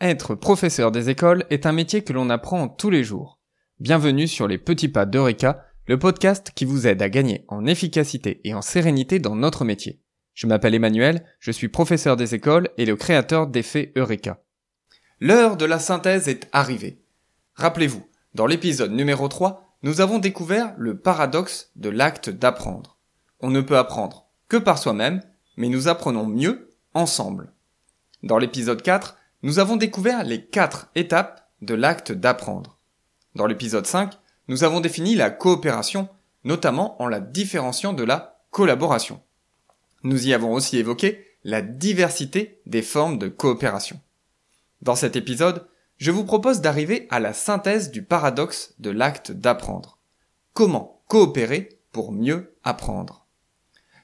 Être professeur des écoles est un métier que l'on apprend tous les jours. Bienvenue sur les petits pas d'Eureka, le podcast qui vous aide à gagner en efficacité et en sérénité dans notre métier. Je m'appelle Emmanuel, je suis professeur des écoles et le créateur d'effets Eureka. L'heure de la synthèse est arrivée. Rappelez-vous, dans l'épisode numéro 3, nous avons découvert le paradoxe de l'acte d'apprendre. On ne peut apprendre que par soi-même, mais nous apprenons mieux ensemble. Dans l'épisode 4, nous avons découvert les quatre étapes de l'acte d'apprendre. Dans l'épisode 5, nous avons défini la coopération, notamment en la différenciant de la collaboration. Nous y avons aussi évoqué la diversité des formes de coopération. Dans cet épisode, je vous propose d'arriver à la synthèse du paradoxe de l'acte d'apprendre. Comment coopérer pour mieux apprendre?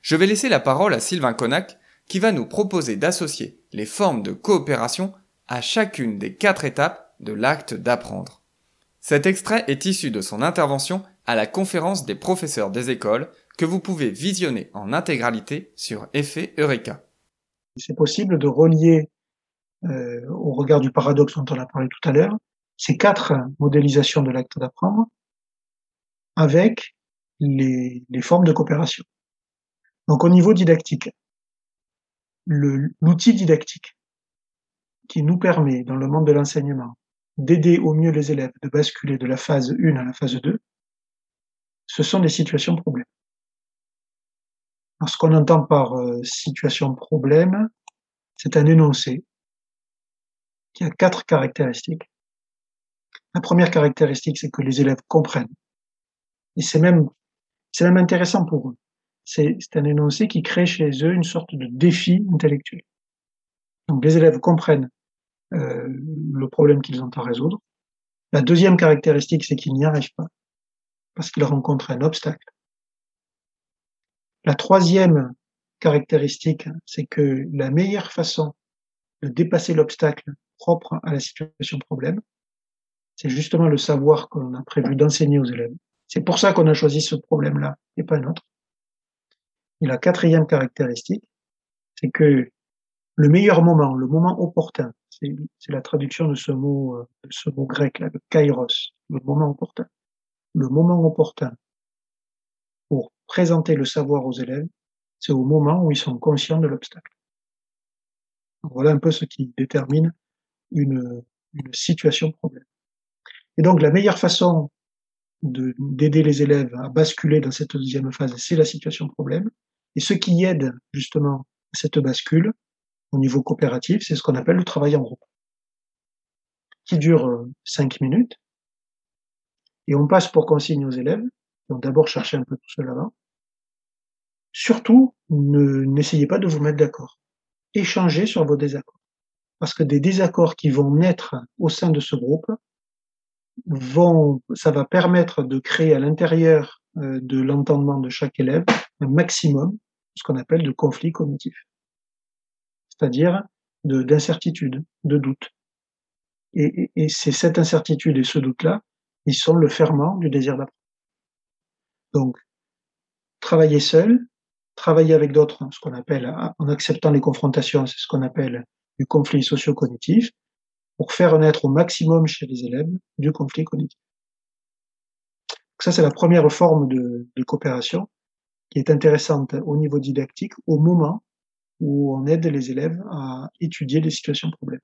Je vais laisser la parole à Sylvain Connac qui va nous proposer d'associer les formes de coopération à chacune des quatre étapes de l'acte d'apprendre. Cet extrait est issu de son intervention à la conférence des professeurs des écoles que vous pouvez visionner en intégralité sur Effet Eureka. C'est possible de relier, euh, au regard du paradoxe dont on a parlé tout à l'heure, ces quatre modélisations de l'acte d'apprendre avec les, les formes de coopération. Donc au niveau didactique, l'outil didactique qui nous permet, dans le monde de l'enseignement, d'aider au mieux les élèves de basculer de la phase 1 à la phase 2, ce sont des situations problèmes. Alors, ce qu'on entend par euh, situation problème, c'est un énoncé qui a quatre caractéristiques. La première caractéristique, c'est que les élèves comprennent. Et c'est même, c'est même intéressant pour eux. C'est un énoncé qui crée chez eux une sorte de défi intellectuel. Donc les élèves comprennent euh, le problème qu'ils ont à résoudre. La deuxième caractéristique, c'est qu'ils n'y arrivent pas, parce qu'ils rencontrent un obstacle. La troisième caractéristique, c'est que la meilleure façon de dépasser l'obstacle propre à la situation problème, c'est justement le savoir qu'on a prévu d'enseigner aux élèves. C'est pour ça qu'on a choisi ce problème-là et pas un autre. Et la quatrième caractéristique, c'est que le meilleur moment, le moment opportun, c'est la traduction de ce mot, euh, ce mot grec là, le kairos, le moment opportun. Le moment opportun pour présenter le savoir aux élèves, c'est au moment où ils sont conscients de l'obstacle. Voilà un peu ce qui détermine une, une situation problème. Et donc la meilleure façon d'aider les élèves à basculer dans cette deuxième phase, c'est la situation problème. Et ce qui aide justement à cette bascule, au niveau coopératif, c'est ce qu'on appelle le travail en groupe, qui dure euh, cinq minutes. Et on passe pour consigne aux élèves, donc d'abord chercher un peu tout cela là Surtout, n'essayez pas de vous mettre d'accord. Échangez sur vos désaccords. Parce que des désaccords qui vont naître au sein de ce groupe vont, ça va permettre de créer à l'intérieur euh, de l'entendement de chaque élève un maximum, ce qu'on appelle de conflits cognitifs c'est-à-dire d'incertitude, de, doute. Et, et c'est cette incertitude et ce doute-là, ils sont le ferment du désir d'apprendre. Donc, travailler seul, travailler avec d'autres, ce qu'on appelle, en acceptant les confrontations, c'est ce qu'on appelle du conflit socio-cognitif, pour faire naître au maximum chez les élèves du conflit cognitif. Ça, c'est la première forme de, de coopération qui est intéressante au niveau didactique au moment où on aide les élèves à étudier les situations problèmes.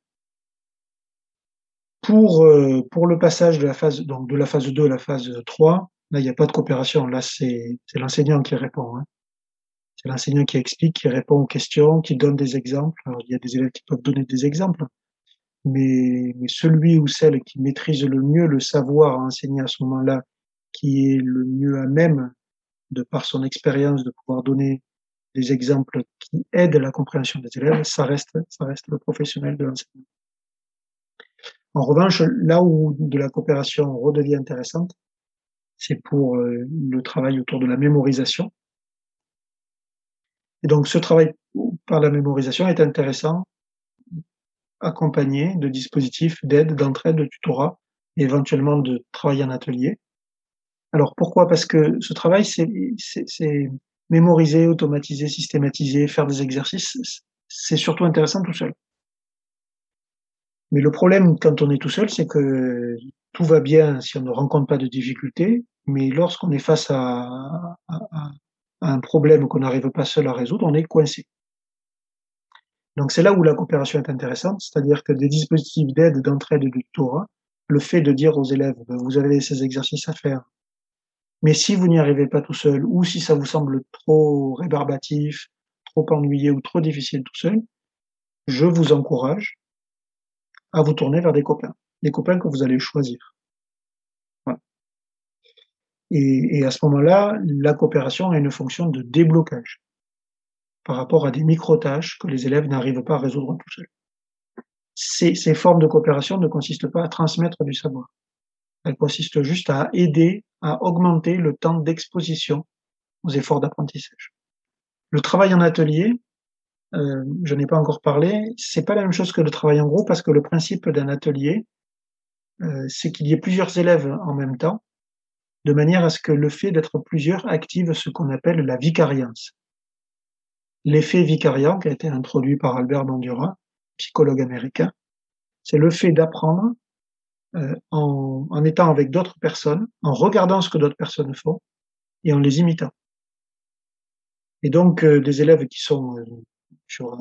Pour, euh, pour le passage de la phase, donc de la phase 2 à la phase 3, là, il n'y a pas de coopération. Là, c'est l'enseignant qui répond. Hein. C'est l'enseignant qui explique, qui répond aux questions, qui donne des exemples. Il y a des élèves qui peuvent donner des exemples, mais, mais celui ou celle qui maîtrise le mieux le savoir à enseigner à ce moment-là, qui est le mieux à même, de par son expérience, de pouvoir donner des exemples qui aident la compréhension des élèves, ça reste, ça reste le professionnel de l'enseignement. En revanche, là où de la coopération redevient intéressante, c'est pour euh, le travail autour de la mémorisation. Et donc, ce travail par la mémorisation est intéressant, accompagné de dispositifs d'aide, d'entraide, de tutorat, et éventuellement de travail en atelier. Alors, pourquoi? Parce que ce travail, c'est mémoriser, automatiser, systématiser, faire des exercices, c'est surtout intéressant tout seul. Mais le problème quand on est tout seul, c'est que tout va bien si on ne rencontre pas de difficultés, mais lorsqu'on est face à, un problème qu'on n'arrive pas seul à résoudre, on est coincé. Donc c'est là où la coopération est intéressante, c'est-à-dire que des dispositifs d'aide, d'entraide et de tutorat, le fait de dire aux élèves, ben, vous avez ces exercices à faire, mais si vous n'y arrivez pas tout seul, ou si ça vous semble trop rébarbatif, trop ennuyé ou trop difficile tout seul, je vous encourage à vous tourner vers des copains, des copains que vous allez choisir. Et, et, à ce moment-là, la coopération a une fonction de déblocage par rapport à des micro-tâches que les élèves n'arrivent pas à résoudre tout seuls. Ces formes de coopération ne consistent pas à transmettre du savoir. Elles consistent juste à aider à augmenter le temps d'exposition aux efforts d'apprentissage. Le travail en atelier, euh, je n'ai pas encore parlé, c'est pas la même chose que le travail en groupe parce que le principe d'un atelier, euh, c'est qu'il y ait plusieurs élèves en même temps, de manière à ce que le fait d'être plusieurs active ce qu'on appelle la vicariance. L'effet vicariant qui a été introduit par Albert Bandura, psychologue américain, c'est le fait d'apprendre euh, en, en, étant avec d'autres personnes, en regardant ce que d'autres personnes font et en les imitant. Et donc, euh, des élèves qui sont euh, qui ont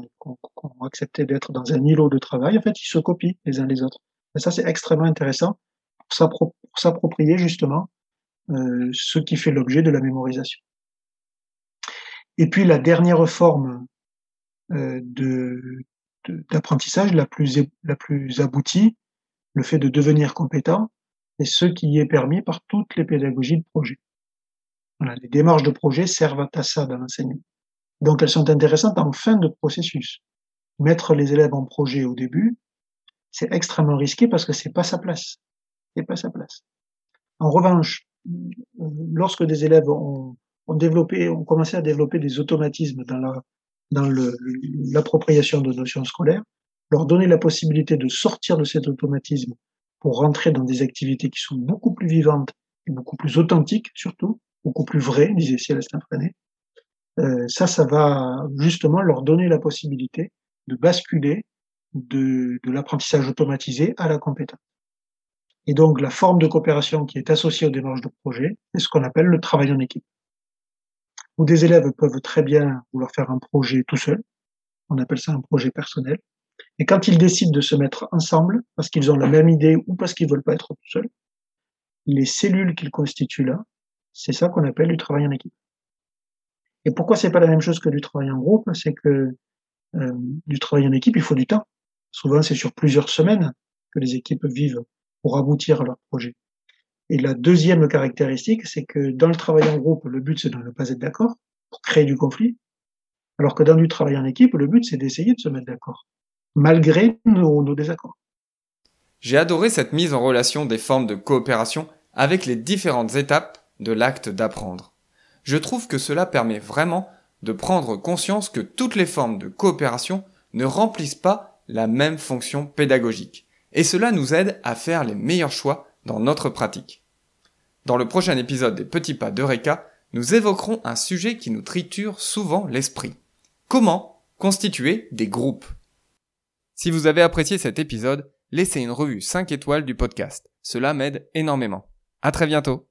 accepté d'être dans un îlot de travail, en fait, ils se copient les uns les autres. Et ça, c'est extrêmement intéressant pour s'approprier justement euh, ce qui fait l'objet de la mémorisation. Et puis la dernière forme euh, d'apprentissage, la, plus, la plus aboutie, le fait de devenir compétent, c'est ce qui est permis par toutes les pédagogies de projet. Les démarches de projet servent à ça dans l'enseignement. Donc elles sont intéressantes en fin de processus. Mettre les élèves en projet au début, c'est extrêmement risqué parce que c'est pas sa place. C'est pas sa place. En revanche, lorsque des élèves ont, ont développé, ont commencé à développer des automatismes dans la, dans l'appropriation de notions scolaires, leur donner la possibilité de sortir de cet automatisme pour rentrer dans des activités qui sont beaucoup plus vivantes et beaucoup plus authentiques surtout, beaucoup plus vraies, disait Célestin Freinet, euh, ça, ça va justement leur donner la possibilité de basculer de, de l'apprentissage automatisé à la compétence. Et donc, la forme de coopération qui est associée aux démarches de projet, c'est ce qu'on appelle le travail en équipe. Où des élèves peuvent très bien vouloir faire un projet tout seul. On appelle ça un projet personnel. Et quand ils décident de se mettre ensemble, parce qu'ils ont la même idée ou parce qu'ils veulent pas être tout seuls, les cellules qu'ils constituent là, c'est ça qu'on appelle du travail en équipe. Et pourquoi c'est pas la même chose que du travail en groupe? C'est que euh, du travail en équipe, il faut du temps. Souvent, c'est sur plusieurs semaines que les équipes vivent pour aboutir à leur projet. Et la deuxième caractéristique, c'est que dans le travail en groupe, le but c'est de ne pas être d'accord pour créer du conflit, alors que dans du travail en équipe, le but c'est d'essayer de se mettre d'accord, malgré nos, nos désaccords. J'ai adoré cette mise en relation des formes de coopération avec les différentes étapes de l'acte d'apprendre. Je trouve que cela permet vraiment de prendre conscience que toutes les formes de coopération ne remplissent pas la même fonction pédagogique et cela nous aide à faire les meilleurs choix dans notre pratique. Dans le prochain épisode des Petits Pas d'Eureka, nous évoquerons un sujet qui nous triture souvent l'esprit. Comment constituer des groupes? Si vous avez apprécié cet épisode, laissez une revue 5 étoiles du podcast. Cela m'aide énormément. À très bientôt